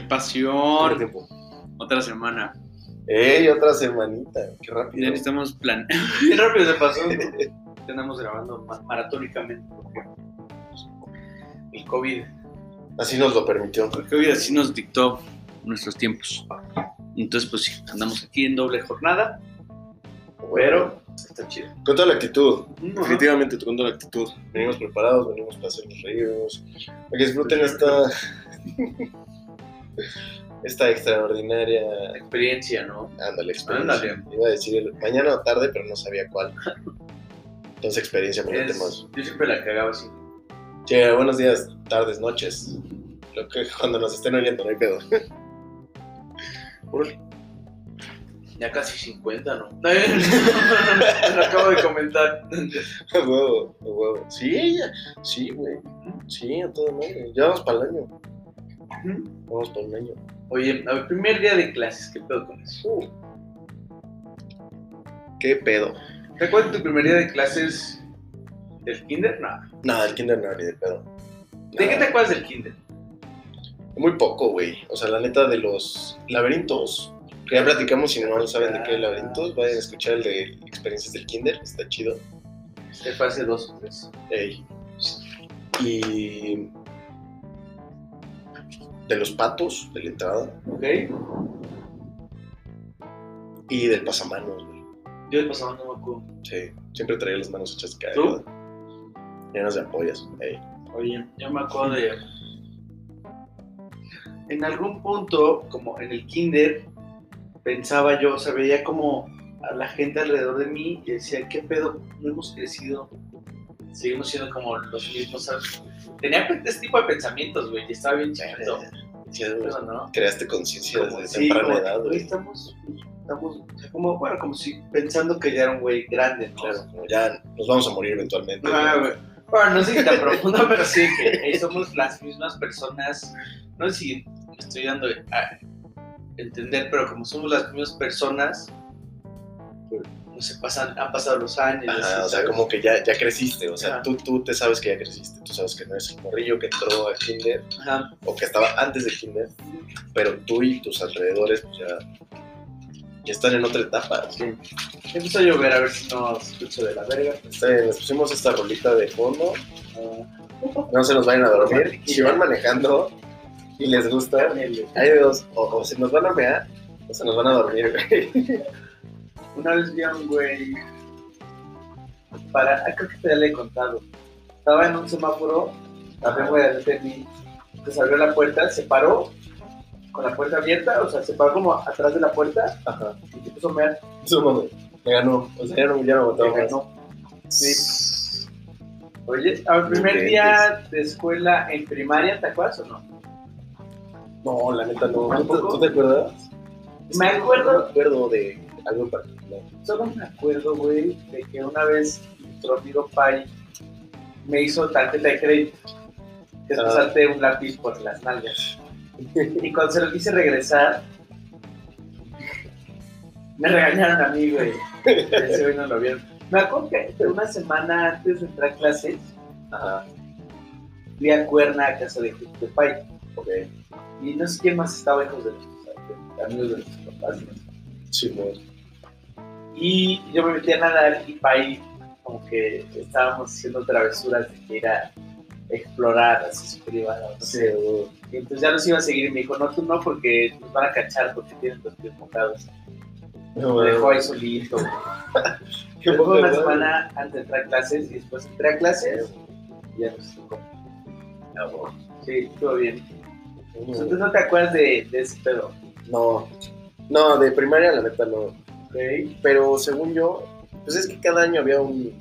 ¡Qué ¿Cuánto pasión! Otra semana. ¡Ey, otra semanita! ¡Qué Ya rápido! necesitamos plan. Qué rápido se pasó. Estamos grabando ma- maratónicamente pues, el COVID, Así nos lo permitió. el COVID así nos dictó nuestros tiempos. Entonces, pues sí, andamos aquí en doble jornada, pero está chido. Con toda la actitud. Definitivamente con toda la actitud. Venimos preparados, venimos para hacernos reírnos. Para que disfruten esta. esta extraordinaria. Experiencia, ¿no? Ándale, experiencia. Ándale. Iba a decir mañana o tarde, pero no sabía cuál. Entonces, experiencia por Es- más. yo siempre la cagaba así. Sí, buenos días, tardes, noches. Lo que cuando nos estén oyendo, no hay pedo. Ya casi 50, ¿no? Lo acabo de comentar. Huevo, huevo. Sí. Sí, güey. Sí, a todo madre. Ya vamos para el año. Vamos para el año. Oye, a ver, primer día de clases, ¿qué pedo con eso? Uh. ¿Qué pedo? ¿Te acuerdas de tu primer día de clases del kinder? No. Nada, el kinder no, ni de pedo. ¿De qué te acuerdas del kinder? Muy poco, güey. O sea, la neta de los laberintos. Que ya platicamos, si no saben de qué hay laberintos, vayan a escuchar el de experiencias del kinder, está chido. Este fue hace dos o tres. Ey. Y de los patos, de la entrada, ¿Ok? y del pasamanos, güey. Yo el pasado no me acuerdo. Sí, siempre traía las manos hechas de ¿Tú? Llenas de apoyas. Ey. Oye, yo me acuerdo de. En algún punto, como en el kinder, pensaba yo, o sea, veía como a la gente alrededor de mí y decía, ¿qué pedo? No hemos crecido. Seguimos siendo como los mismos, ¿sabes? Tenía este tipo de pensamientos, güey, y estaba bien chiquito. Sí, Pero, ¿no? Creaste conciencia desde sí, temprana edad, güey, estamos, estamos, como, bueno, como si pensando que ya era un güey grande, ¿no? Claro, como ya nos vamos a morir eventualmente. Ah, güey. Bueno, no sé si tan profundo, pero sí que eh, somos las mismas personas. No sé si me estoy dando a entender, pero como somos las mismas personas, pues, sé, pasan, han pasado los años. Ajá, así, o sea, como que ya, ya creciste, o sea, Ajá. tú, tú te sabes que ya creciste, tú sabes que no es el morrillo que entró al kinder Ajá. o que estaba antes del kinder, pero tú y tus alrededores pues ya, ya están en otra etapa. Sí. Empezó a llover, a ver si no escucho de la verga. Está bien, les pusimos esta rolita de fondo, Ah, no se nos vayan a dormir, si van manejando y les gusta, hay de dos, o, o se nos van a mear o se nos van a dormir, güey. Una vez vi a un güey. Para, creo que te le he contado. Estaba en un semáforo, un güey delante de mí, entonces abrió la puerta, se paró con la puerta abierta, o sea, se paró como atrás de la puerta Ajá, y se puso a mear. me ganó, o sea, ya no, ya no Me ganó. Sí. Oye, al primer día de escuela en primaria, ¿te acuerdas o no? No, la neta no. ¿Tú, tú te acuerdas? Me acuerdo. No me acuerdo de algo particular. Solo me acuerdo, güey, de que una vez nuestro amigo Pai me hizo tarjeta de crédito. Que es Ah. pasarte un lápiz por las nalgas. Y cuando se lo quise regresar, me regañaron a mí, güey. Ese güey no lo vieron. Me acuerdo que una semana antes de entrar a clases, Ajá, fui a Cuerna a casa de, de Pai. Y no sé quién más estaba, hijos de, de amigos de nuestros papás. ¿no? Sí, no. Y yo me metí a nadar y Pai, como que estábamos haciendo travesuras de que ir a explorar así su privada. No Sí, sé. Y entonces ya nos iba a seguir y me dijo, no, tú no, porque nos van a cachar porque tienen los pies mojados. No, Me dejó ahí solito. Qué Después poca una semana antes de entrar a clases y después entré a clases y ya nos tocó. Sí, estuvo bien. Entonces no te acuerdas de, de ese pedo. No, no, de primaria la neta no. ¿Ok? Pero según yo, pues es que cada año había un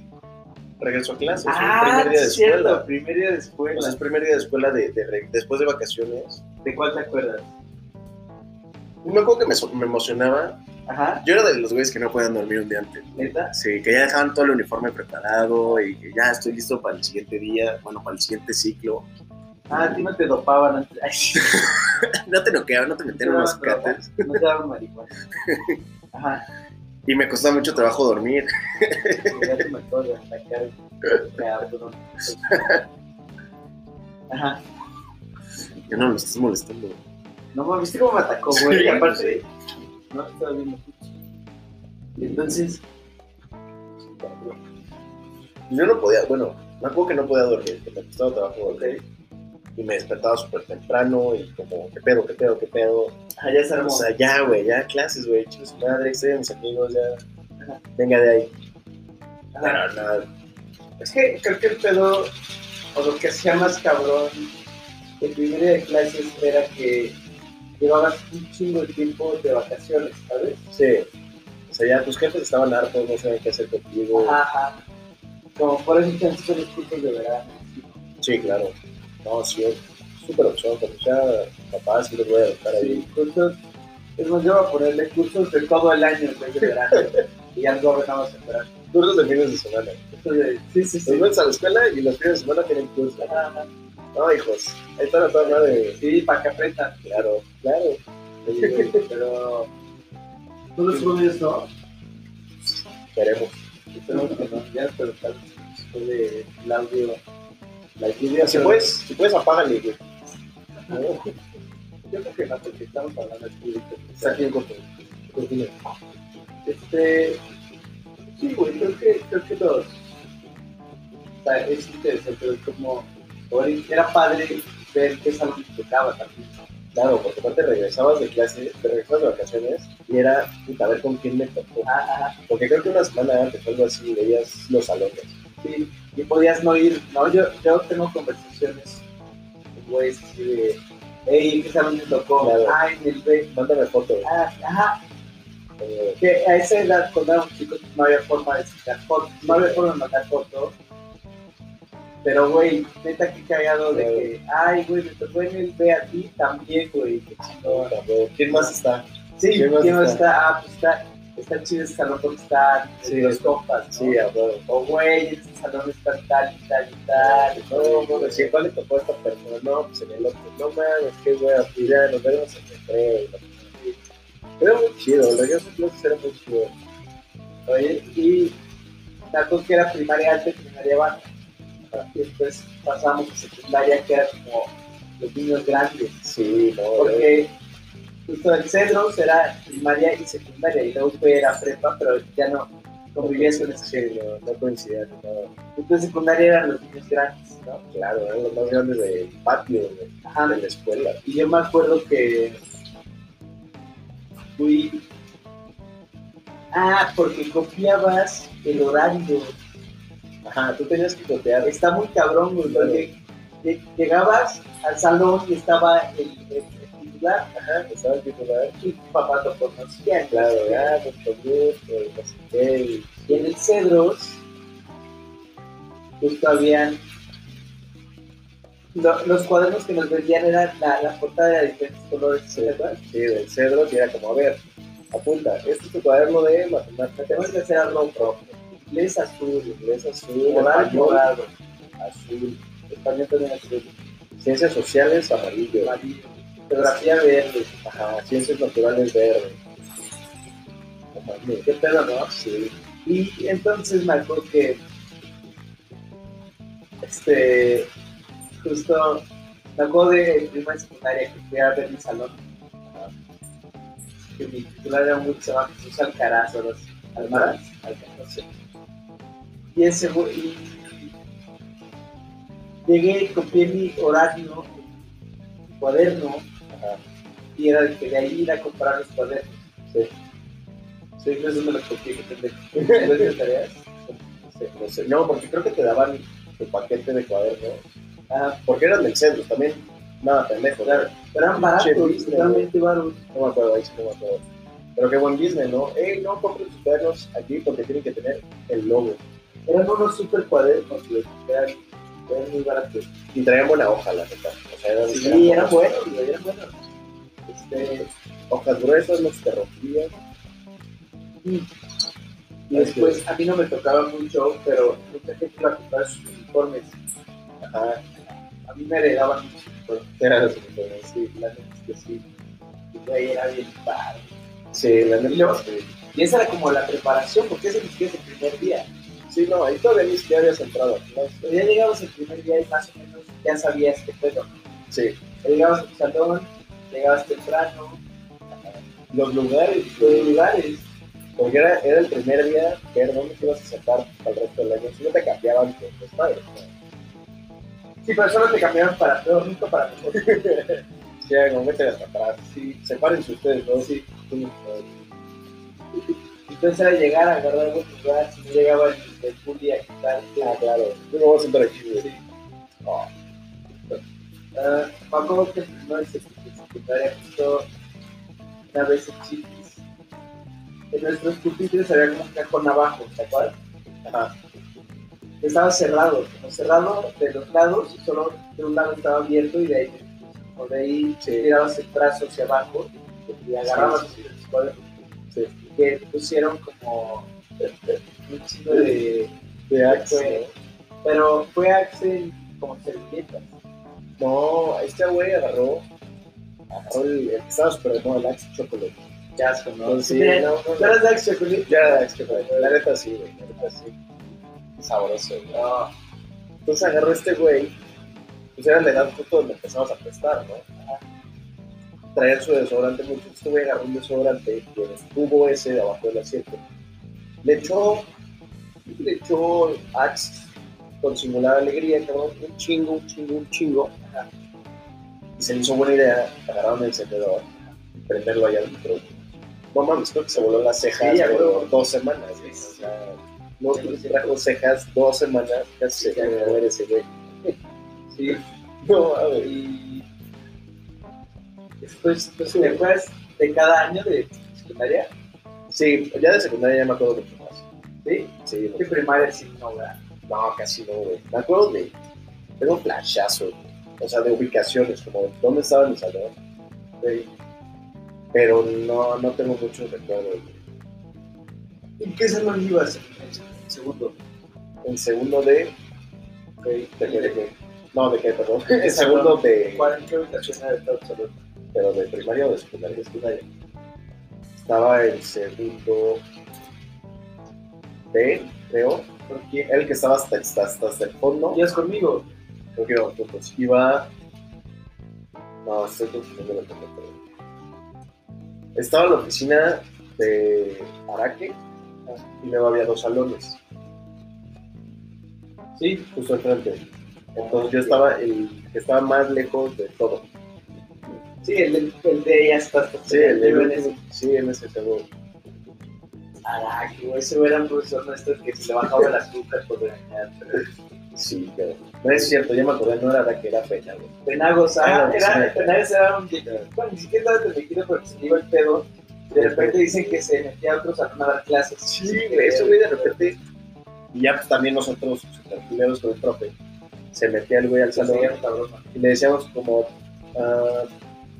regreso a clases, Ah, un primer día de cierto, escuela. primer día de escuela. O sea, es primer día de escuela de, después de vacaciones. ¿De cuál te acuerdas? Me acuerdo que me, me emocionaba. Ajá, Yo era de los güeyes que no podían dormir un día antes. neta. Sí, que ya dejaban todo el uniforme preparado y que ya estoy listo para el siguiente día, bueno, para el siguiente ciclo. Ah, a ti no te dopaban antes. No te noqueaban, no te metieron No, no. cates. No te daban marihuana. Ajá. Y me costaba mucho trabajo dormir. Ajá. Ya no me estás molestando. No ¿viste cómo me atacó, güey? Sí. Y aparte, no estaba viendo. Y entonces, Yo no podía, bueno, me acuerdo que no podía dormir, que me costaba trabajo dormir. Y me despertaba súper temprano y como, ¿qué pedo, qué pedo, qué pedo? allá se armó. O sea, ya, güey, ya clases, güey, su madre, a mis amigos, ya. Venga de ahí. Ajá. No, nada. Es que creo que el pedo, o lo que hacía más cabrón, el primer día de clases era que llevabas un chingo de tiempo de vacaciones, ¿sabes? Sí. O sea, ya tus jefes estaban hartos, no sabían qué hacer contigo. Ajá. Como por eso te han hecho los cursos de verano. Sí, claro. No, sí, súper opción, porque ya papás sí los voy a ahí. Sí, cursos. Es más, yo voy a ponerle cursos de todo el año en vez de verano. y ya no en verano. Cursos de fines de semana. Sí, sí, sí. Los metes a la escuela y los fines de semana tienen cursos. Ajá. No, hijos, ahí están a toda madre. Sí, para que aprendan. Claro, claro. Sí, Pero. ¿Tú los subes, no? Esperemos. Esperemos que no, ya, pero tal vez de el audio, la lluvia. Si puedes, si puedes, apágale, güey. Yo creo que no, porque estamos hablando de público. Está aquí en corto. Continúa. Este. Sí, güey, creo que, creo que los. O sea, es interesante cómo. oye, Era padre ver qué salón te tocaba también. Claro, porque aparte regresabas de clase, te regresabas de vacaciones y era, puta, a ver con quién me tocó. Porque creo que una semana antes algo así veías los salones. Sí. Y podías no ir. No, yo, yo tengo conversaciones con güeyes así de. Hey, ¿qué salón te tocó? Claro. Ay, en el B. Mándame fotos. Ah, ajá, Eh, que a esa edad, cuando éramos chicos, no había forma de sacar fotos, no había forma de mandar fotos. Pero, güey, neta, qué cagado de que, ay, güey, me tocó en el B a ti también, güey, qué chingón. ¿Quién más está? Sí, ¿Quién más está? Ah, pues está, está chido ese salón porque están Sí. los compas, ¿no? Sí, a huevo. O, güey, en este salón están tal y tal y tal. No, no, decía, ¿cuál le tocó a esta persona? No, pues en el otro. No mames, qué wea, pues ya nos vemos en el recreo. Era muy chido, regreso de clases era muy chido. Oye, y acuerdo que era primaria alta y primaria baja. Y después pasamos a secundaria, que era como los niños grandes. Sí, no, Porque justo el Cedros era primaria y secundaria, y la UP era prepa, pero ya no convivías con ese Sí, no, no coincidía nada. Entonces secundaria eran los niños grandes, ¿no? Claro, eran los más grandes del patio, de, Ajá, de la escuela. y yo me acuerdo que fui... Ah, porque copiabas el horario. Ajá, tú tenías que copiar. Está muy cabrón, güey, porque lle- llegabas al salón y estaba el- el titular, Ajá, estaba titular. y papá lo conocía. Claro, ya, mucho gusto, y no sé qué. y- en el Cedros, justo habían. lo- los cuadernos que nos vendían eran la, la portada de diferentes colores, Sí, ¿verdad? sí, del cedro, y era como, a ver, apunta, este es tu cuaderno de matemáticas. Tenemos que hacer algo rojo. Inglés azul, Inglés azul, español morado, azul, español también azul, ciencias sociales amarillo, amarillo, geografía verde. ajá, ciencias naturales verde. ¿Qué pedo, no? Sí, Y entonces me acuerdo que. Este. Justo. Me acuerdo de primaria y secundaria que fui a ver mi salón. Que mi titular era muy se llama Jesús Alcaraz o los Almaraz. Alcaraz, sé. Y ese y- Llegué, copié mi horario, mi cuaderno, ajá, y era el que de ahí ir a comprar los cuadernos. sí. Sí, eso me lo copié, que pendejo. ¿Ves de tareas? No no sé. No, porque creo que te daban tu paquete de cuadernos, Ah, porque eran del centro también. Nada, pendejo, Claro, pero eran baratos, baratos. No me acuerdo, ahí sí no me acuerdo. Pero qué buen business, ¿no? Ey, no compren sus cuadernos aquí porque tienen que tener el logo. Eran unos super cuadernos, güey, eran, eran muy baratos. Y traían buena hoja, la neta. O sea, eran, Sí, eran buenos, eran buenos. Este, Hojas gruesas, no se te rompían. y después, a mí no me tocaba mucho, pero mucha gente iba a comprar sus uniformes. Ajá, A mí me heredaban uniformes. eran los uniformes. Sí, la neta es que sí. Y güey, era bien padre. Sí, la Y neta. luego- sí. Y esa era como la preparación, porque ese ni siquiera es el primer día. Sí, no, ahí todavía ni siquiera habías entrado. ¿no? Ya llegabas el primer día y más o menos ya sabías qué pedo. Sí, Ya llegabas a tu salón, llegabas temprano, Los lugares, los lugares. Porque era, era el primer día ver dónde te ibas a sacar para el resto del año. Si no te cambiaban con tus padres. ¿no? Sí, pero solo te cambiaron para peor, nunca para mejor. Sí, era como vete hasta atrás. Sí, sepárense ustedes, ¿no? Sí. Tú no, Entonces era llegar a agarrar buen lugar, si no llegaba el, bully a quitarte. Ah, claro. Yo me voy a sentar aquí, güey. Sí. Acuerdo que en primero y sec- secundaria justo una vez en Chiquis, en nuestros pupitres había como un cajón abajo, ¿te acuerdas? Ajá. Estaba cerrado, como cerrado de los lados, solo de un lado estaba abierto y de ahí, por de ahí Sí. tirabas el brazo hacia abajo y agarrabas Sí, los cuadros Sí. Que pusieron como un chingo de... De Axe, Pero fue Axel como servilletas. ¿no? No, este güey agarró. Agarró el, el de moda, el Axe Chocolate. Qué asco, ¿no? Entonces, sí, no, no, ¿tú no. eras de Axe Chocolate? Ya era Axe Chocolate. La neta sí, güey. La neta sí. Sabroso, güey. No. Entonces agarró este güey, pues era la edad justo donde empezamos a prestar, ¿no? Traían su desodorante mucho, este güey agarró un desodorante y el tubo ese de abajo del asiento. Le echó, le echó Axe con simulada alegría, cabrón, un chingo, un chingo, un chingo. Y se le hizo buena idea agarrar un encendedor y prenderlo allá adentro. No mames, creo que se voló las cejas Sí, por dos semanas. güey. O sea, no trajo cejas dos semanas, casi se Sí, ver ese güey. Sí. No, a ver. Y después, pues, ¿te acuerdas de cada año de secundaria? Sí, ya de secundaria ya me acuerdo mucho más. ¿Sí? Sí, ¿Qué primaria sí no, ¿verdad? no, casi no, güey. Me acuerdo de. Tengo un flashazo, güey. O sea, de ubicaciones, como de dónde estaba mi salón. Pero no, no tengo muchos recuerdos. ¿En qué salón ibas en segundo? En segundo de. Okay. ¿De qué? ¿De qué? No, ¿de qué, perdón? En segundo de. ¿Cuál, ¿En qué ubicación era el salón? Pero de primaria o de secundaria. De secundaria. Estaba en segundo. B, creo. ¿Por qué? Era el que estaba hasta, hasta, hasta, el fondo. ¿Ibas conmigo? Creo que íbamos juntos. Iba. No, estoy confundiendo la pero- Estaba en la oficina de Araque y luego había dos salones, Sí. justo enfrente. Entonces yo estaba el que estaba más lejos de todo. Sí, el de, el de ella está Sí, el de Yo. Sí, en ese segundo. Ah, que güey, ese güey era un profesor nuestro que se le bajaba el azúcar por regañar. Sí, pero. No es cierto, ya me acordé, no era Araque, era Peña, güey. Penagos, ah, Ah, era. Penagos era un bueno, ni siquiera estaba permitido porque se iba el pedo. De repente dicen que se metía a otros a dar clases. Sí, güey, eso güey de repente. Y ya pues también nosotros, tranquileros con el profe, se metía el güey al salón. y le decíamos como, ah,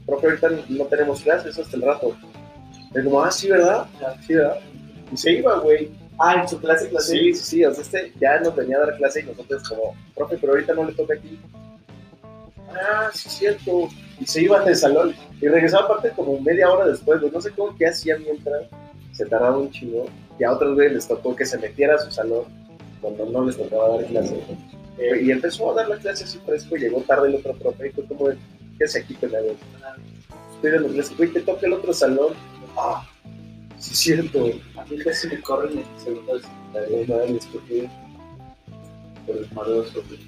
profe, ahorita no tenemos clases hasta el rato. Y como, ah, sí, ¿verdad? Sí, ¿verdad? Y se iba, güey. Ah, en su clase, clase. Sí, sí, sí, o sea, este ya nos venía a dar clase y nosotros como, profe, pero ahorita no le toca aquí. Ah, sí, es cierto. Y se iban del salón y regresaba aparte como media hora después, güey. no sé cómo qué hacían mientras, se tardaba un chingo. Y a otros güeyes les tocó que se metiera a su salón cuando no les tocaba dar clase. Eh, Y empezó a dar la clase así fresco, llegó tarde el otro profe y fue como, de, ¿qué hace aquí, penado? Estoy dando clase, güey, te toca el otro salón. Ah, sí es cierto. a mí casi me corren en segundo de secundaria. No mames, ¿por el maroso, güey.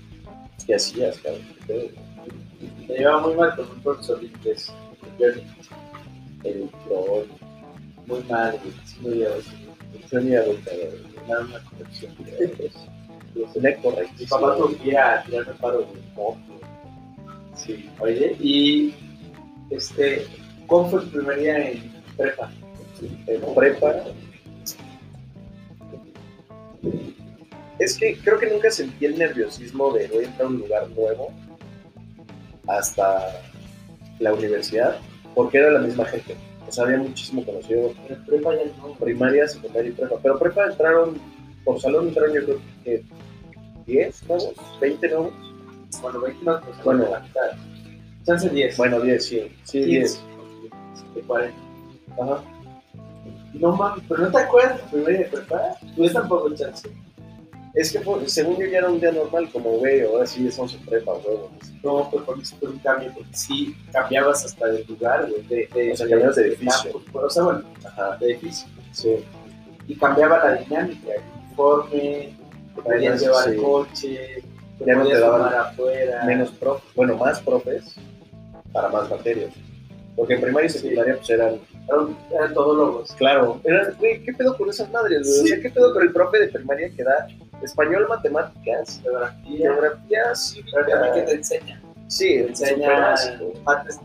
¿Qué hacías, cabrón? Me llevaba muy mal con un profesor de inglés. El pro, Muy mal, me llevaba así. yo ni cabrón. Me daba una conexión. Sería correcto. Mi papá que ir a tirarme paro, güey. Sí, oye, y este, ¿cuál fue tu primer día en prepa? En prepa. Es que creo que nunca sentí el nerviosismo de voy a entrar a un lugar nuevo hasta la universidad, porque era la misma gente. O sea, había muchísimo conocido prepa ya no. primaria, secundaria y prepa. Pero prepa entraron, por salón entraron yo creo que 10 nuevos, 20 nuevos. Bueno, 20 más, pues Bueno. la mitad. Chance 10. Bueno, 10, sí. Sí, 10. De 40. Ajá. No mames, pero no te acuerdas de tu primer día de prepa? Yo tampoco, chance. Es que fue- según yo ya era un día normal, como güey, ahora sí estamos en prepa, huevos. No, pero con eso fue un cambio, porque sí cambiabas hasta de lugar, güey. De, de, O sea, cambiabas de edificio. campus, O sea, bueno, Ajá, de edificio. sí. Y cambiaba la dinámica, el uniforme, podías Sí. llevar el coche, Ya no te daban afuera. Menos profes, bueno, más profes para más materias. Porque en primaria y secundaria pues eran, Eran, eran todólogos. claro, eran, güey, ¿qué pedo con esas madres, güey? O sea, ¿qué pedo con el profe de primaria que da español, matemáticas, Geografía. geografía, Pero también que cívica? te enseña. Sí, Te enseña partes,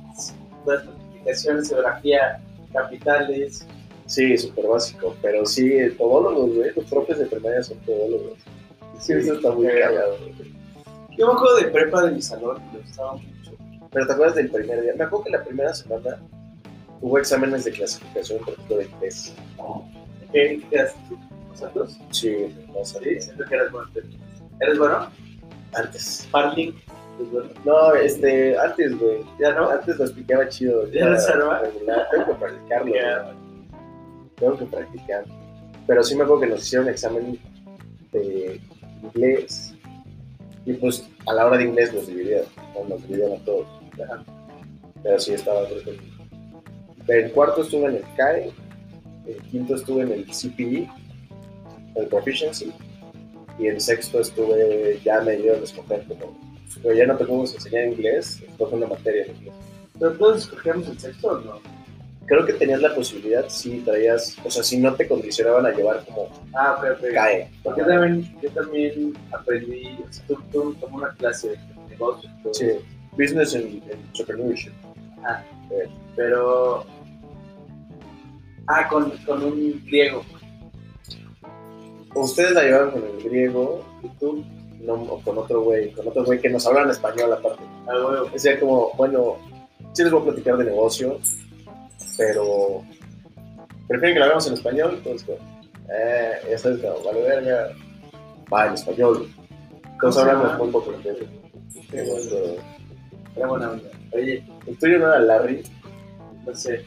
las multiplicaciones, geografía, capitales. Sí, súper básico, pero sí, todólogos, güey, los profes de primaria son todólogos. Sí, eso está muy cagado, güey. Yo me acuerdo de prepa de mi salón, me gustaba mucho. Pero ¿te acuerdas del primer día? Me acuerdo que la primera semana hubo exámenes de clasificación, por de inglés. ¿Qué quedaste tú? ¿Nosotros? Sí, no sé. Sí, siento que eras bueno. ¿Eres bueno? Antes. Sparling. ¿Es bueno? No, este, antes, güey. ¿Ya no? Antes lo explicaba chido. ¿Ya no se arma? regular. Tengo que practicarlo. Tengo que practicar. Pero sí me acuerdo que nos hicieron examen de inglés. Y pues a la hora de inglés nos dividían. ¿no? Nos dividían a todos. Ajá. Pero sí estaba creo que- El cuarto estuve en el CAE. El quinto estuve en el CPE, el Proficiency. Y el sexto estuve, ya me dieron escoger como. Pero ya no te podemos enseñar inglés, escoge una materia en inglés. ¿Pero todos escogíamos el sexto o no? Creo que tenías la posibilidad si traías, o sea, si no te condicionaban a llevar como Ah, ok, ok. CAE. Porque yo también, yo también aprendí, o sea, tú, tú tomé una clase de negocios, todo Sí. Business and, and Entrepreneurship. pero... Ah, con, con un griego. Ustedes la llevaron con el griego y tú no, o con otro güey, con otro güey que nos hablan español aparte. Ah, huevo. Decía como, bueno, sí les voy a platicar de negocio, pero prefieren que lo hagamos en español, entonces, como, eh, ya sabes, como, vale verga, va en español. Entonces ¿Cómo se hablamos llama? muy poco inglés. Qué bueno. Era buena onda. Oye, El tuyo no era Larry. no sé,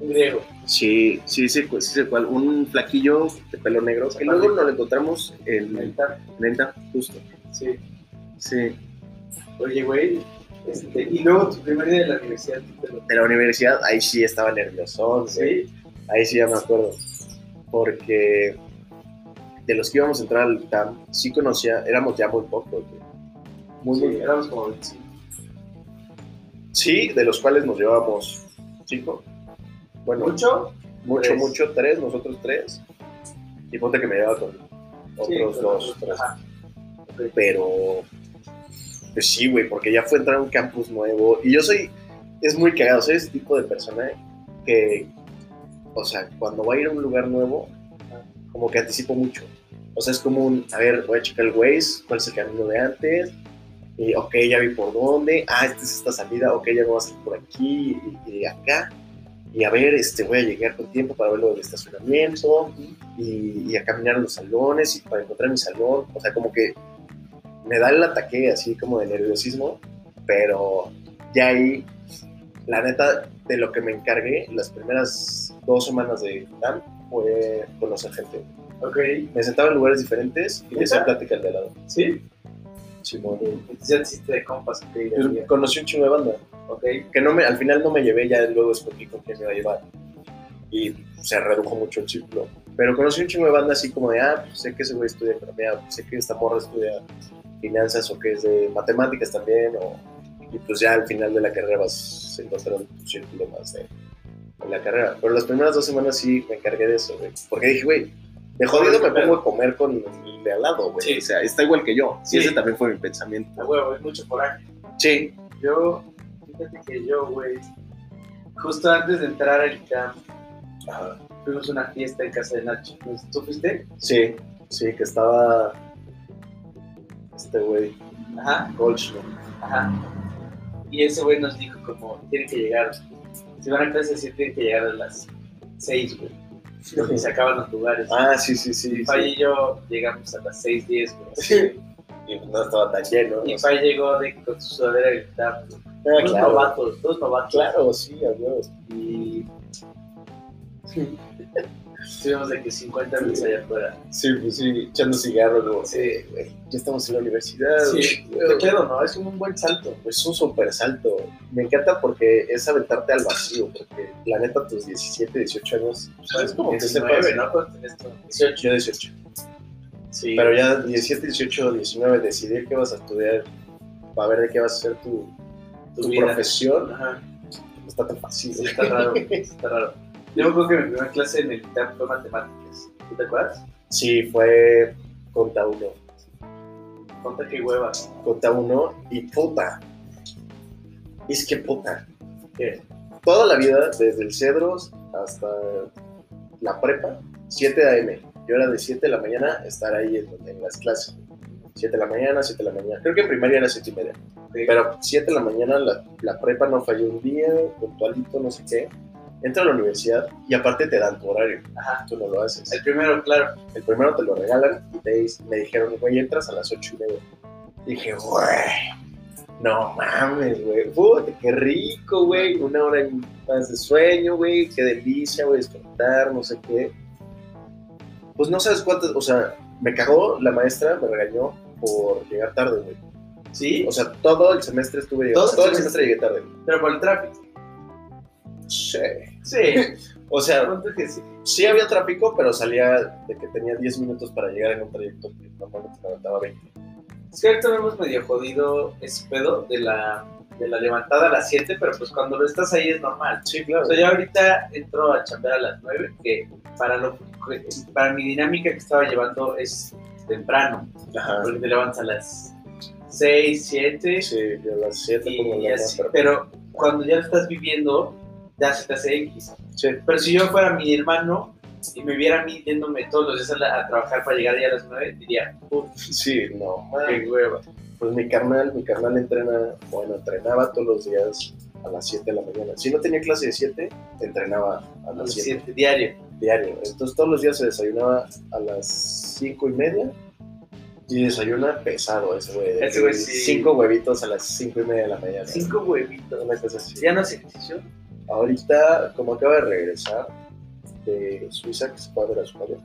un griego. Sí, sí, sí, sí, sí, cuál. Un flaquillo de pelo negro. Que luego nos lo encontramos en. Neta, justo. Sí. Sí. Oye, güey, este, y luego tu primer día de la universidad, lo... De la universidad, ahí sí estaba nervioso. Sí, Ahí sí ya me acuerdo. Porque de los que íbamos a entrar al TAM, sí conocía, éramos ya muy pocos. Muy, sí, muy éramos como 25. Sí, de los cuales nos llevábamos cinco. Bueno, mucho, ¿Mucho? mucho, Tres. mucho, tres, nosotros tres. Y ponte que me llevaba con Sí, otros pero- dos, tres. Ajá. Pero, pues sí, güey, porque ya fue entrar a un campus nuevo. Y yo soy, es muy cagado, soy ese tipo de persona que, o sea, cuando va a ir a un lugar nuevo, como que anticipo mucho. O sea, es como un, a ver, voy a checar el Waze, cuál es el camino de antes. Y, ok, ya vi por dónde. Ah, esta es esta salida. Ok, ya me voy a salir por aquí y, y acá. Y a ver, este, voy a llegar con tiempo para ver lo del estacionamiento y, y a caminar a los salones y para encontrar mi salón. O sea, como que me da el ataque así como de nerviosismo, pero ya ahí, la neta, de lo que me encargué las primeras dos semanas de TAM fue conocer gente. Ok, Me sentaba en lugares diferentes y le hacía plática al de al lado. ¿sí? Simón. Te hiciste de compas, Pues, conocí un chingo de banda, ok. que no me, al final no me llevé, ya luego escogí con quién me iba a llevar. Y se redujo mucho el círculo. Pero conocí un chingo de banda así como de, ah, pues sé que ese güey estudia economía, sé que esta morra estudia finanzas o que es de matemáticas también, o, y pues ya al final de la carrera vas a encontrar un círculo más de, de la carrera. Pero las primeras dos semanas sí me encargué de eso, güey. Porque dije, güey, de jodido me pongo a comer con el de al lado, güey. Sí. O sea, está igual que yo. Sí. Y ese también fue mi pensamiento. A huevo, es mucho coraje. Sí. Yo, fíjate que yo, güey, justo antes de entrar al camp, fuimos a una fiesta en casa de Nacho. ¿Tú fuiste? Sí, sí, que estaba este güey, Ajá, Goldschmidt. ajá. Y ese güey nos dijo como, tienen que llegar, si van a clase, sí tienen que llegar a las 6, güey. Y se acaban los lugares. Ah, sí, sí, sí. y sí. Fay y yo llegamos a las 6, 10, güey. Sí. Y no estaba tan lleno. Y. Fay llegó de, con su sudadera de camp. Ah, claro. novatos, todos novatos. Claro, sí, a huevos. Y Estuvimos de que 50 minutos allá afuera. Sí, pues sí, echando cigarros, como, Sí. güey, ya estamos en la universidad. Sí, güey. te quedo, ¿no? Es como un buen salto. Es un súper salto. Me encanta porque es aventarte al vacío, porque la neta, tus 17, 18 años, ¿sabes? Como que 19, sepas. ¿no? ¿Cuánto tenés tú? 18. Yo 18. Sí. Pero ya 17, 18, 19, decidir qué vas a estudiar, para ver de qué vas a hacer tu, tu profesión, Ajá. no está tan fácil. Sí, está raro, está raro. Yo me acuerdo que mi primera clase en el TAP fue matemáticas. ¿Tú te acuerdas? Sí, fue conta uno. Conta qué hueva. Conta uno y puta. Es que puta. ¿Qué? Toda la vida, desde el Cedros hasta la prepa, 7 a.m. Yo era de 7 de la mañana estar ahí en, en las clases. 7 de la mañana, 7 de la mañana. Creo que en primaria era 7 y media. Pero 7 de la mañana la, la prepa no falló un día, puntualito, no sé qué. Entro a la universidad y aparte te dan tu horario. Ajá. Tú no lo haces. El primero, claro. El primero te lo regalan y te, me dijeron, güey, entras a las 8 y media. Dije, güey, no mames, güey. Puta, qué rico, güey. Una hora más de sueño, güey. Qué delicia, güey, despertar, no sé qué. Pues no sabes cuántas, o sea, me cagó la maestra, me regañó por llegar tarde, güey. ¿Sí? O sea, todo el semestre estuve llegando. ¿Todo el Todo el semestre? semestre llegué tarde. Pero por el tráfico. Sí. Sí. O sea, que sí. sí había tráfico, pero salía de que tenía 10 minutos para llegar en un trayecto que normalmente me levantaba 20. Es que ahorita lo hemos medio jodido ese pedo de la, de la levantada a las 7, pero pues cuando lo estás ahí es normal. Sí, claro. O sea, yo ahorita entro a chambear a las 9, que para, lo, para mi dinámica que estaba llevando es temprano, Ajá. porque te levantas a las 6, 7 Sí, a las 7 como la así. Pero cuando ya lo estás viviendo, ya se te hace X. Sí, Pero si yo fuera mi hermano y me viera a mí yéndome todos los días a, la- a trabajar para llegar ya a las 9, diría, uff, sí, no. qué hueva. Pues mi carnal, mi carnal entrena, bueno, entrenaba todos los días a las 7 de la mañana. Si no tenía clase de 7, entrenaba a las las 7 7 diario. diario. Entonces todos los días se desayunaba a las 5 y media. Y desayuna pesado ese güey. Ese güey sí. Cinco huevitos a las 5 y media de la mañana. Cinco huevitos. Una cosa así. ¿Ya no hace ejercicio? Ahorita, como acaba de regresar de Suiza, que se fue a ver a su madre.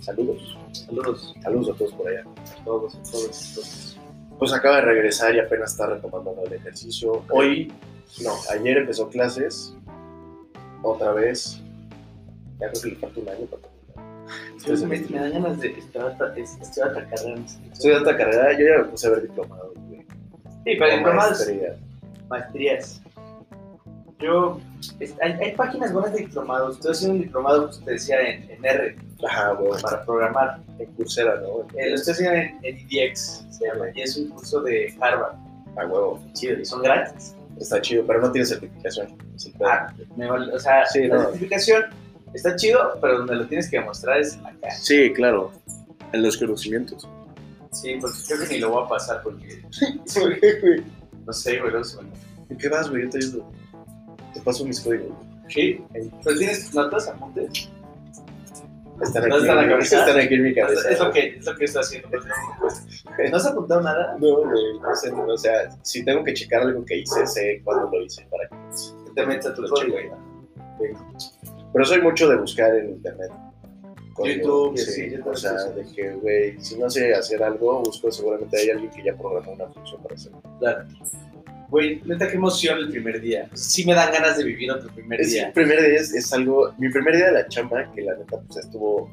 Saludos. Saludos Saludos a todos por allá. a todos, a todos, a todos. Pues acaba de regresar y apenas está retomando el ejercicio. Hoy, no, ayer empezó clases. Otra vez. Ya creo que le falta un año para terminar. Este Entonces, me, me dan ganas de estudiar otra, es- estudiar otra carrera. Carrera, yo ya me puse a ver diplomados. Sí, para diplomados, maestría. maestrías. Yo, es- hay, hay páginas buenas de diplomados. Estoy haciendo un diplomado, pues te decía, en, en R, Ajá, güey. para programar. En Coursera, ¿no? Eh, lo estoy haciendo en, en IDX, se llama, y es un curso de Harvard. A huevo. Chido, y son gratis. Está chido, pero no tiene certificación. Ah, me vale- o sea, Sí, la no. certificación está chido, pero donde lo tienes que demostrar es en la cara. Sí, claro. En los conocimientos. Sí, porque creo que ni lo voy a pasar porque, ¿Por qué, güey? no sé, güey, luego se me... ¿En qué vas, güey? Yo te ayudo. Paso mis códigos. Sí, pero tienes notas, apuntes. Están ¿No aquí, está en están aquí en mi cabeza. es lo que, es lo que estoy haciendo. no, ¿No has apuntado nada? No, no sé, o sea, si tengo que checar algo que hice, sé cuándo lo hice para que Te a tu código. Pero soy mucho de buscar en internet. YouTube, sí, sí, yo o sea, de que, güey, si no sé hacer algo, busco seguramente hay alguien que ya programó una función para hacerlo. Claro. Güey, neta, qué emoción el primer día. Sí me dan ganas de vivir otro primer Es, día. el primer día es, es algo, mi primer día de la chamba, que la neta, pues estuvo,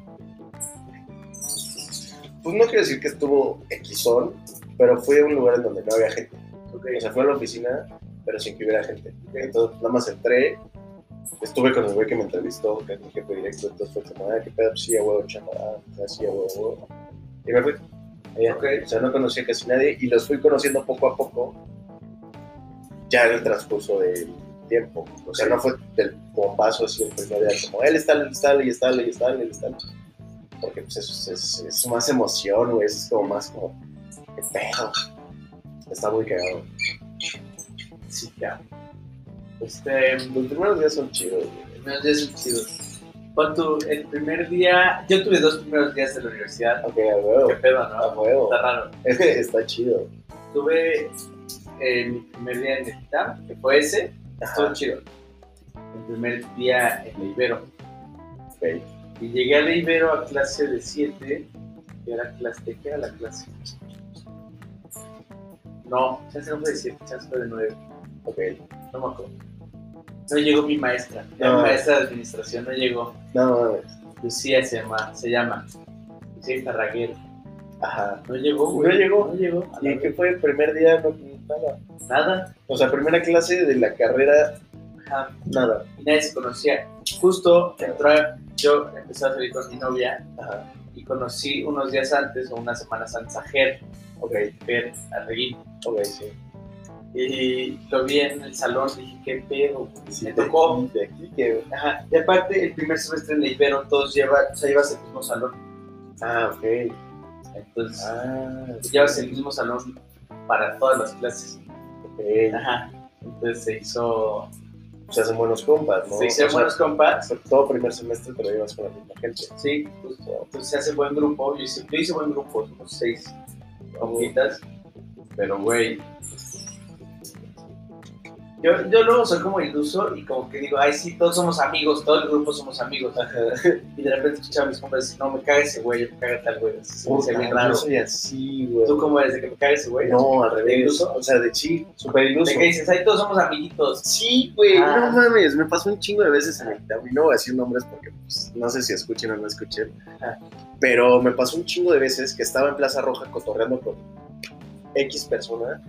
pues no quiero decir que estuvo equisón, pero fue a un lugar en donde no había gente. Ok. O sea, fue a la oficina, pero sin que hubiera gente. Entonces, nada más entré, estuve con el güey que me entrevistó, que es mi jefe directo, entonces fue como, ah, qué pedo, pues sí, a huevo, chamba, ah, sí, a huevo. Y me fui. O sea, no conocía casi nadie y los fui conociendo poco a poco, ya en el transcurso del tiempo. O sea, no fue del bombazo así el primer día, como, él está, él está, él está, él está, él está. Porque pues eso es, es, más emoción, güey, eso es como más como, qué pedo. Está muy cagado. Sí, ya. Este, Los primeros días son chidos, güey. los primeros días son chidos. ¿Cuánto? El primer día, yo tuve dos primeros días de la universidad. Ok, a huevo. Qué pedo, A ¿no? huevo. Está raro. Está chido. Tuve eh, mi primer día en el ITAM, que fue ese, estuvo chido. El primer día en la Ibero. Ok. Y llegué a la Ibero a clase de 7, que era clase, ¿de qué era la clase? No, chance no fue de 7, chance fue de 9. Ok. No me acuerdo. No llegó mi maestra, mi No. maestra de administración no llegó. No mames. Lucía se llama, se llama. Lucía Tarraguero. Ajá. No llegó, ¿No güey. llegó? No llegó. a la ¿Y qué fue el primer día? No, nada. Nada. O sea, primera clase de la carrera, Ajá. nada. Y nadie se conocía. Justo entró, yo empecé a salir con mi novia Ajá. y conocí unos días antes o unas semanas antes a Ger, Ok, Ger Arreguín. ok, sí. Y lo vi en el salón dije, ¿qué pedo? Sí, Me tocó. De aquí que. Ajá. Y aparte, el primer semestre en la Ibero, todos llevan, o sea, llevas el mismo salón. Ah, ok. Entonces, Ah, llevas el mismo salón para todas las clases. Ajá. Entonces se hizo, Se hacen buenos compas, ¿no? se hicieron O sea, buenos compas. sobre todo primer semestre te lo llevas con la misma gente. Sí, justo. Entonces se hace buen grupo. Yo hice, yo hice buen grupo, somos seis compitas. Pero, güey. Yo, yo luego soy como iluso y como que digo, ay, sí, todos somos amigos, todo el grupo somos amigos. Y de repente escuchaba a mis compas no, me caga ese güey, me caga tal güey. Así se me hace Puta, bien yo raro. soy así, güey. ¿Tú cómo eres de que me caga ese güey? No, al ¿De revés. iluso? O sea, de sí, súper iluso. De que dices, ay, todos somos amiguitos. Sí, güey, Ah. no mames, me pasó un chingo de veces en el y no voy a decir nombres porque pues, no sé si escuchen o no escuchen, Ajá. pero me pasó un chingo de veces que estaba en Plaza Roja cotorreando con X persona,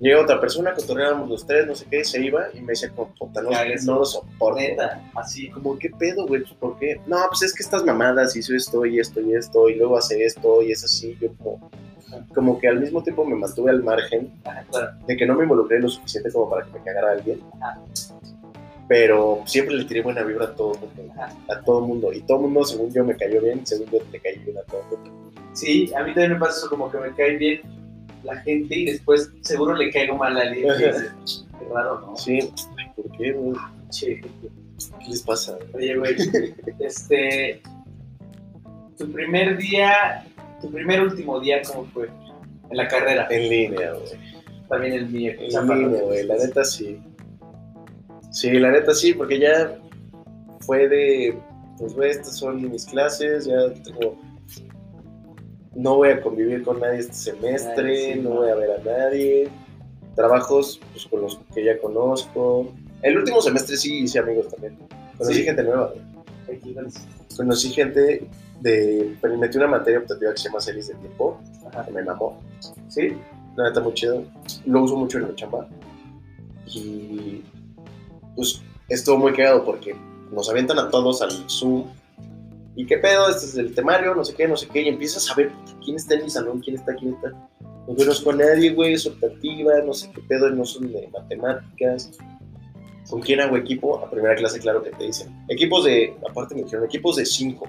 llega otra persona, cotorreábamos los tres, no sé qué, se iba y me decía como, puta, no, no lo soporto. Neta, así. Como, ¿qué pedo, güey? ¿por qué? No, pues es que estas mamadas hizo esto y esto y esto y luego hace esto y es así, yo como... Como que al mismo tiempo me mantuve al margen Ajá, claro. de que no me involucré lo suficiente como para que me cagara alguien. Ajá. Pero siempre le tiré buena vibra a todo mundo. Ajá. A todo mundo. Y todo mundo, según yo, me cayó bien. Según yo, le caí bien a todo mundo. Sí, a mí también me pasa eso, como que me cae bien la gente y después seguro le caigo mal a alguien. Qué raro, ¿no? Sí. ¿Por qué, güey? Che, ¿Qué les pasa? Oye, güey, este. Tu primer día, tu primer último día, ¿cómo fue? En la carrera. En línea, güey. También el mío. En línea, güey. La neta, sí. Sí, la neta, sí. Porque ya fue de... Pues, güey, estas son mis clases. Ya tengo... No voy a convivir con nadie este semestre. Sí, no voy a ver a nadie. Trabajos pues, con los que ya conozco. El último semestre sí hice amigos también. Conocí Sí. gente nueva. Conocí gente de... pero Metí una materia optativa que se llama series de tiempo. Ajá. Que me mamó. ¿Sí? La neta, muy chido. Lo uso mucho en mi chamba. Y pues estuvo muy cagado porque nos avientan a todos al Zoom. ¿Y qué pedo? Este es el temario, no sé qué, no sé qué. Y empiezas a ver quién está en mi salón, quién está, quién está. No conozco a nadie, güey, es optativa, no sé qué pedo, no son de matemáticas. ¿Con quién hago equipo? A primera clase, claro que te dicen. Equipos de, aparte me dijeron, equipos de cinco.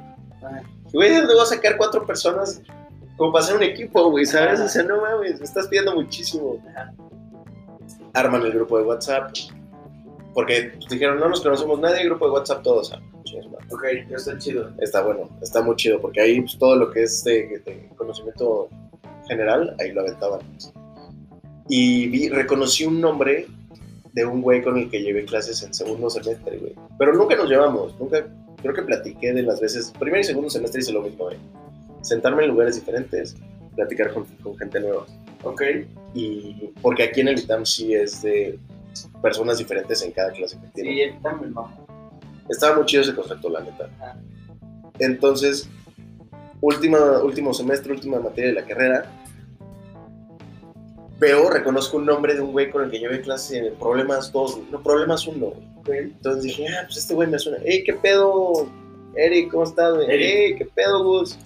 Y, Güey, ¿de dónde voy a sacar cuatro personas como para hacer un equipo, güey? ¿Sabes? O sea, no mames, me estás pidiendo muchísimo. Arman el grupo de WhatsApp. Porque dijeron, no nos conocemos nadie, grupo de WhatsApp todos. Ah, chingas, madre. Ok, está chido. Está bueno, está muy chido, porque ahí pues, todo lo que es de, de conocimiento general, ahí lo aventaban. Y vi, reconocí un nombre de un güey con el que llevé clases en segundo semestre, güey. Pero nunca nos llevamos, nunca, creo que platiqué de las veces, primer y segundo semestre hice lo mismo, güey. Sentarme en lugares diferentes, platicar con, con gente nueva. Ok. Y porque aquí en el ITAM sí es de personas diferentes en cada clase que tiene. Sí, él también, mamá. Estaba muy chido ese concepto, la neta. Entonces, última, último semestre, última materia de la carrera, veo, reconozco un nombre de un güey con el que llevé clase en Problemas 2, no, Problemas 1. Entonces dije, ah, pues este güey me suena. Hey, ¿qué pedo, Eric? ¿Cómo estás. Hey, ¿qué pedo, Gus?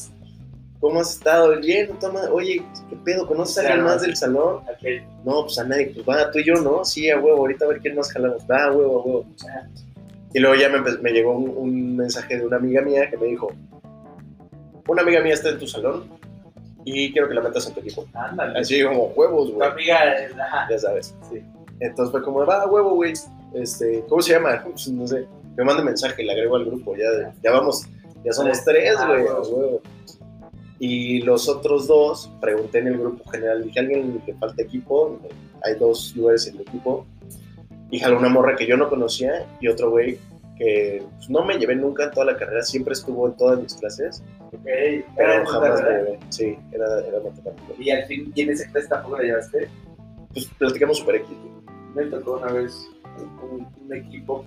¿Cómo has estado? Bien, madre. Oye, ¿qué pedo? ¿Conoces a alguien más del salón? No, pues a nadie, pues va, tú y yo, ¿no? Sí, a huevo, ahorita a ver quién más jalamos. Va, a huevo, a huevo. Y luego ya me, me llegó un, un mensaje de una amiga mía que me dijo, una amiga mía está en tu salón y quiero que la metas en tu equipo. Ándale. Así como huevos, güey, amiga, ajá. ya sabes. Sí. Entonces fue como, va, huevo, güey. Este, ¿Cómo se llama? Pues, no sé. Me manda mensaje, le agrego al grupo. Ya, ya vamos, ya somos tres, Ah, güey. huevo. Y los otros dos, pregunté en el grupo general, dije, ¿alguien le falta equipo? Hay dos lugares en el equipo. Y jaló una morra que yo no conocía y otro güey que pues, no me llevé nunca en toda la carrera, siempre estuvo en todas mis clases, Ok. pero Pero jamás me llevé. Sí, era, era matemático. Y al fin, ¿y en esa clase tampoco la llevaste? Pues platicamos super X. Me tocó una vez un, un equipo.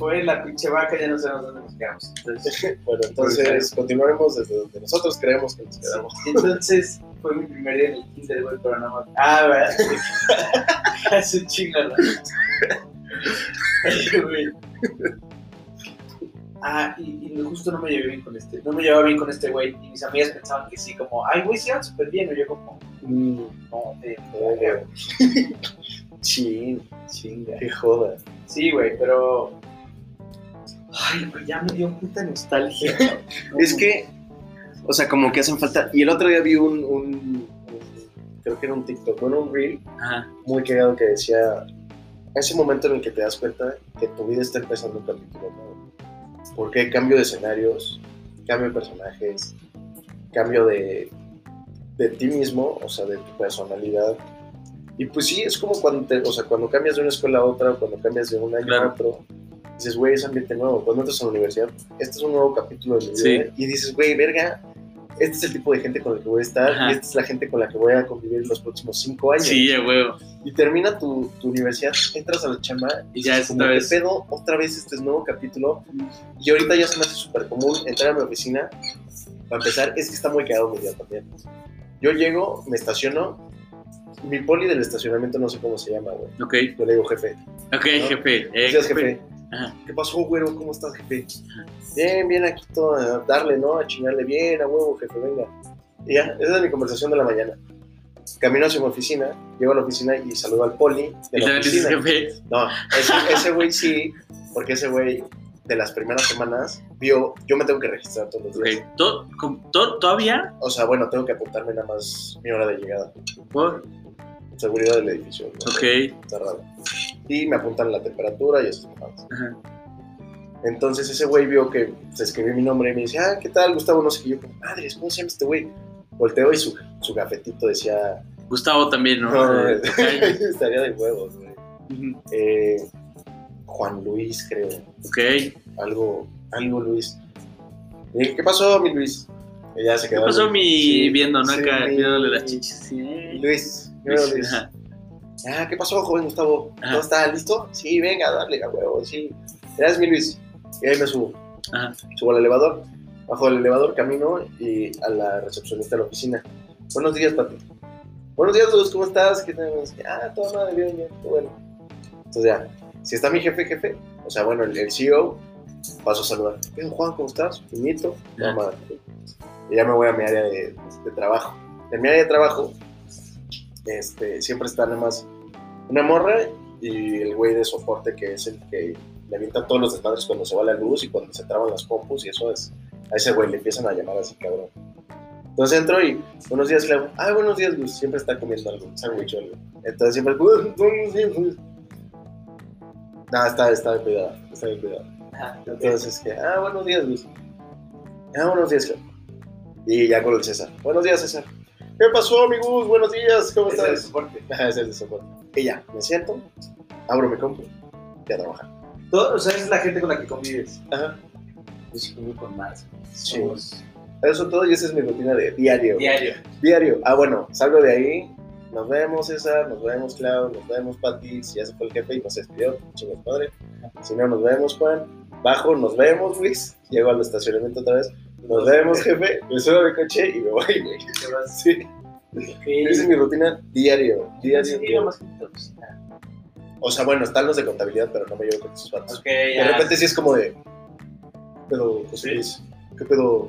Fue la pinche vaca, ya no sabemos dónde nos quedamos. Entonces, Bueno, entonces continuaremos desde donde nosotros creemos que nos quedamos. entonces fue mi primer día en el kinder, güey, pero no más. Ah, ¿verdad? Hace un chingo. Ah, y, y justo no me llevé bien con este, no me llevaba bien con este güey, y mis amigas pensaban que sí, como, ay, güey, se van súper bien, y yo como, Mm, no, eh, eh, Chin, chinga. qué joda. Sí, güey, pero, ay, ya me dio puta nostalgia. Es que, o sea, como que hacen falta. Y el otro día vi un, un- creo que era un TikTok, bueno, un reel Ajá, muy cagado que decía, ese momento en el que te das cuenta que tu vida está empezando un capítulo nuevo. Porque cambio de escenarios, cambio de personajes, cambio de, de ti mismo, o sea, de tu personalidad. Y pues sí, es como cuando, te, o sea, cuando cambias de una escuela a otra, o cuando cambias de un año Claro. a otro, dices, güey, es ambiente nuevo. Cuando entras a la universidad, este es un nuevo capítulo de mi vida. Sí. Y dices, güey, verga, este es el tipo de gente con el que voy a estar Ajá. y esta es la gente con la que voy a convivir los próximos cinco años. sí, a huevo. Y termina tu, tu universidad, entras a la chamba Y ya es como, otra ¿qué vez. pedo? Otra vez este es nuevo capítulo. Y ahorita ya se me hace súper común entrar a mi oficina. Para empezar, es que está muy cagado mi día también. Yo llego, me estaciono. Mi poli del estacionamiento no sé cómo se llama, güey. Ok, Yo le digo jefe. ok, ¿No? jefe. eh, Gracias, jefe. Ajá. ¿Qué pasó, güero? ¿Cómo estás, jefe? Bien, bien, aquí todo, a darle, ¿no? A chingarle bien, a huevo, jefe, venga. Y ya, esa es mi conversación de la mañana. Camino hacia mi oficina, llego a la oficina y saludo al poli de Y la oficina. jefe. No, ese, ese güey sí, porque ese güey de las primeras semanas vio, yo me tengo que registrar todos los días. Ok, ¿To- con- to- ¿Todavía? O sea, bueno, tengo que apuntarme nada más mi hora de llegada. Por- Seguridad del edificio. ¿no? Ok. Raro. Y me apuntan la temperatura y esas cosas. Ajá. Entonces ese güey vio que se escribió mi nombre y me dice, ah, ¿qué tal, Gustavo? No sé qué. Yo, como, madres, ¿cómo se llama este güey? Volteo y su, su gafetito decía, Gustavo también, ¿no? no, Eh, estaría de huevos, güey. Eh, Juan Luis, creo. Ok. algo, algo Luis. Y dije, ¿qué pasó, mi Luis? Y ya se ¿Qué quedó. pasó Luis. mi Sí, viendo, no? sí, Acá, mi- las chichis. Sí. Luis, Ah, ¿qué pasó, joven Gustavo? Ajá. ¿Todo está listo? Sí, venga, dale, a huevo, sí. Gracias, mi Luis. Y ahí me subo. Ajá. Subo al elevador, bajo el elevador, camino y a la recepcionista de la oficina. Buenos días, Pati. Buenos días, Luz, ¿cómo estás? ¿Qué tal? Ah, todo madre, bien, bien, todo bueno. Entonces ya, si está mi jefe, jefe, o sea, bueno, el, el CEO, paso a saludar. ¿Qué tal, Juan? ¿Cómo estás? Finito. Madre. Y ya me voy a mi área de, de trabajo. En mi área de trabajo, este, siempre está nada más una morra y el güey de soporte que es el que le avienta todos los desmadres cuando se va la luz y cuando se traban las compus y eso es, a ese güey le empiezan a llamar así, cabrón. Entonces entro y, buenos días, Clau. Ah, buenos días, Luz. Siempre está comiendo algo, un sándwich algo. Entonces siempre, "Buenos días, Luz". No, está, está bien cuidado, está bien cuidado. Ajá. Entonces, que, ah, buenos días, Luz. Ah, buenos días, Clau. Y ya con el César. Buenos días, César. ¿Qué pasó, amigos? Buenos días, ¿cómo Ese es el estás? soporte. Es el soporte. Y ya, me siento, abro mi compu y a trabajar. Todo, o sea, es la gente con la que convives. Ajá. Yo sí convivo con más. Sí. Eso todo y esa es mi rutina de diario. diario. Diario. Ah, bueno, salgo de ahí. Nos vemos, César. Nos vemos, Clau. Nos vemos, Pati. Si ya se fue el jefe y nos despidió, chingas madre. Si no, nos vemos, Juan. Bajo, nos vemos, Luis. Llego al estacionamiento otra vez. Nos vemos, jefe. Me subo mi coche y me voy, güey. Sí. Esa es mi rutina diario. Diario. Sí, diario. más que tu oficina. O sea, bueno, están los de contabilidad, pero no me llevo con esos vatos. Ok, De repente sí es como de. ¿Qué pedo, José. Luis? ¿Qué pedo?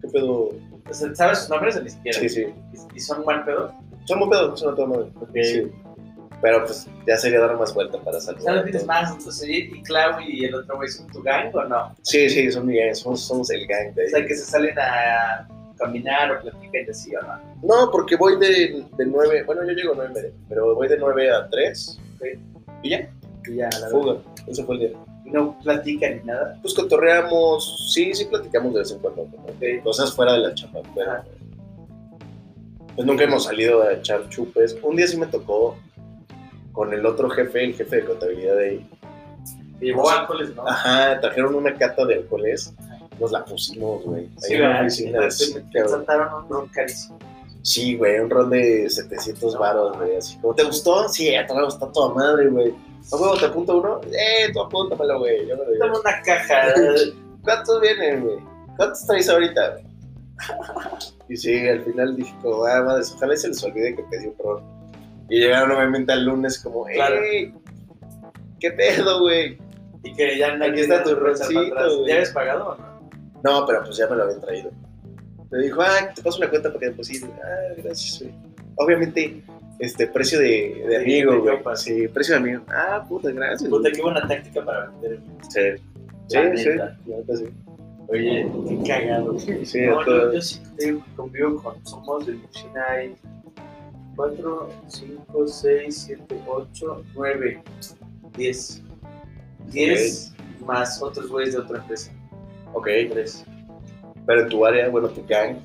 ¿Qué pedo? Sea, ¿Sabes sus nombres o ni siquiera? Sí, sí. ¿Y, son mal pedo? Son muy pedo, son a toda madre. Sí. Pero pues ya sería dar más vuelta para O saludar. no tienes más. Entonces, ¿y y Clau y el otro güey son tu gang o no? Sí, sí, son mi gang, somos, somos el gang de O ahí. sea, que se salen a caminar o platican y así o no. No, porque voy de, de 9, bueno, yo llego a 9 y media, pero voy de 9 a 3 Ok. y ya, Y ya, la fuga. Eso fue el día. No platican ni nada. Pues cotorreamos, sí, sí platicamos de vez en cuando, de cosas fuera de la chapa. pero, pues nunca hemos salido a echar chupes. Un día sí me tocó con el otro jefe, el jefe de contabilidad de ahí. Llevó alcoholes, ¿no? Ajá, trajeron una cata de alcoholes, nos la pusimos, güey. Ahí Sí, en la oficina, Te- te saltaron un ron carísimo. Sí, güey, un ron de 700 varos, güey. Así como, ¿te gustó? Sí, a todos está toda madre, güey. ¿A huevo te apunto uno? Eh, tú apúntamelo, güey. Yo me lo digo. Toma una caja. ¿Cuántos vienen, güey? ¿Cuántos traes ahorita? Y sí, al final dije como, ah, madres, ojalá se les olvide que pedí un ron. Y llegaron nuevamente al lunes como, Claro. ¡ey! ¿Qué pedo, güey? y que ya Aquí está tu roncito, güey. ¿Ya habías pagado o no? No, pero pues ya me lo habían traído. Me dijo, ah, te paso una cuenta para que deposites. Ah, gracias, güey. Obviamente, este, precio de, amigo, güey. Sí, precio de amigo. Ah, puta, gracias. Puta, qué buena táctica para vender. Sí, sí, sí. sí. Oye, qué cagado. Sí, no, yo, yo sí te convivo con, somos de China 4, 5, 6, 7, 8, 9, 10. 10 más otros güeyes de otra empresa. Ok, 3. pero en tu área, bueno, tu gang,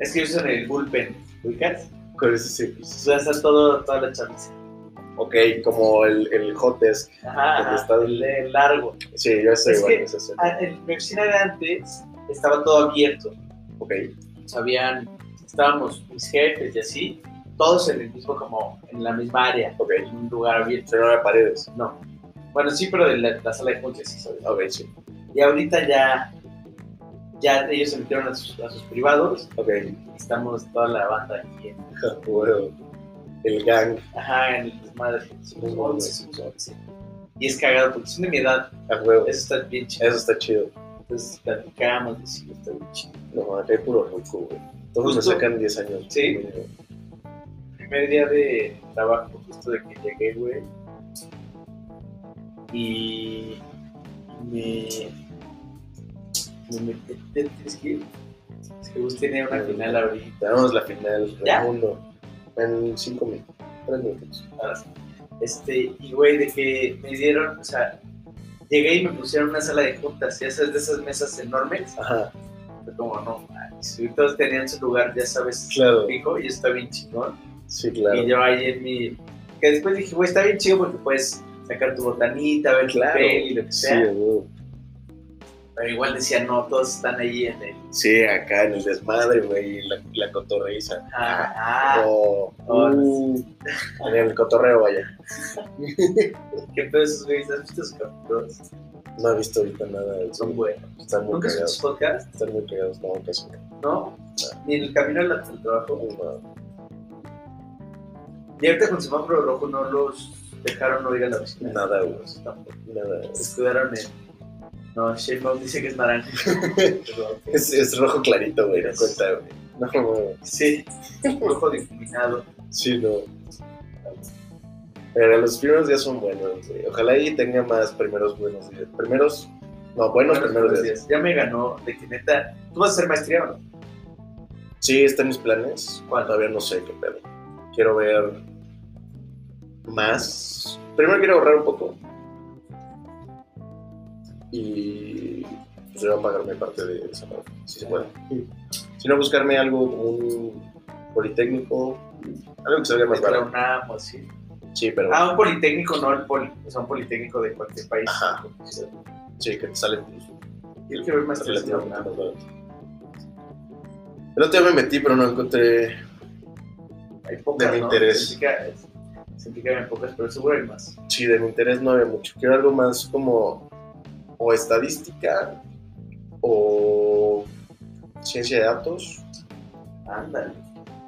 Es que yo soy en el bullpen. ¿Ubicas? ¿cuál es ese? O sea, está todo, toda la chaviza. Ok, como el, el hot desk. Ajá, ¿Dónde ajá, está el- el, largo. Sí, yo estoy Es igual que- en mi oficina de antes estaba todo abierto. Ok, habían, estábamos mis jefes y así, todos en el mismo, como en la misma área, ok. en un lugar abierto. Se no había paredes. No. Bueno, sí, pero de la, la sala de juntas, sí, ¿sabes? Ok, sí. Y ahorita ya, ya ellos se metieron a sus, a sus privados. Ok, Estamos toda la banda aquí en, bueno, el gang, ajá, en el desmadre. Somos 11, somos 11. Y es cagado porque son de mi edad. a huevo. Eso está bien chido. Eso está chido. Entonces platicamos, decimos, está bien chido. No, hay puro ruco, güey. Todos me sacan 10 años. Sí. mínimo. Primer día de trabajo, justo de que llegué, güey. Y me. me metí. ¿Tienes que? Es que vos tenía una final ahorita. Tenemos la final del ¿Ya? mundo en 5 minutos, 3 minutos. ahora sí. Este, y güey, de que me dieron, o sea, llegué y me pusieron una sala de juntas, ya sabes, de esas mesas enormes. Ajá, Fue como, no, y todos tenían su lugar, ya sabes, Claro. fijo, y está bien chingón. Sí, claro. Y yo ahí en mi. Que después dije, güey, está bien chido porque puedes sacar tu botanita, ver Claro. tu peli, lo que Sí, sea. güey. Pero igual decía, no, todos están ahí en el. Sí, acá en el desmadre, güey, la, la cotorreiza. Ah, ah, Oh, Oh, uh, en el cotorreo, vaya. qué pedo esos güeyes. ¿Has visto sus capítulos? No he visto ahorita nada. de eso. Son buenos. Están muy ¿Nunca cagados. podcast? Están muy cagados, no, casi no. ¿No? Ni en el camino al al trabajo. No. Y ahorita con semáforo rojo no los dejaron no ir a la oficina. Nada, güey. Nada. Se cuidaron en. No, Sheinbaum dice que es naranja. Es, es rojo clarito, güey, no cuenta, güey. No, güey. sí, rojo difuminado. Sí, no. Pero los primeros días son buenos, güey. Ojalá y tenga más primeros buenos días. Primeros, no, buenos primeros días. días. Ya me ganó de que neta. ¿Tú vas a hacer maestría o no? Sí, están mis planes. ¿Cuál? Todavía no sé qué pedo. Quiero ver más. Primero quiero ahorrar un poco. Y pues yo voy a pagarme parte de esa parte, si se puede. Si no, buscarme algo como un politécnico, algo que salga más barato. UNAM o así. Sí, pero Ah, un politécnico, no el poli. O sea, un politécnico de cualquier país. Ajá. sí, que te sale pues, Yo quiero ver relativamente más barato. El otro día me metí, pero no encontré. Hay pocas, De mi ¿no? interés. Sentí que había pocas, pero seguro hay más. Sí, de mi interés no había mucho. Quiero algo más como o estadística o ciencia de datos Ándale.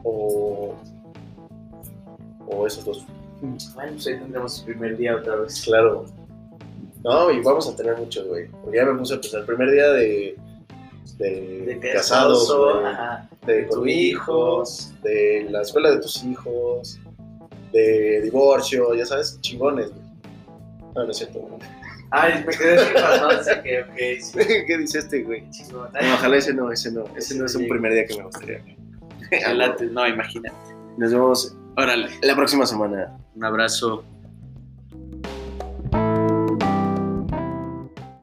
o, o esos dos. Bueno, pues ahí tendremos el primer día otra vez. Claro. No, y vamos a tener muchos, güey. Porque ya me puse a pensar, el primer día de, de, De casados, casados, güey, ajá. de, de con tu hijos, de la escuela de tus hijos, de divorcio, ya sabes, chingones, güey. No, no es cierto, güey. Ay, me quedé sin así que, ok, sí, ¿Qué dice este, güey? chingón. No, ojalá ese no, ese no. Ese no es un primer día que me gustaría. Adelante, no, imagínate. Nos vemos Órale, la próxima semana. un abrazo.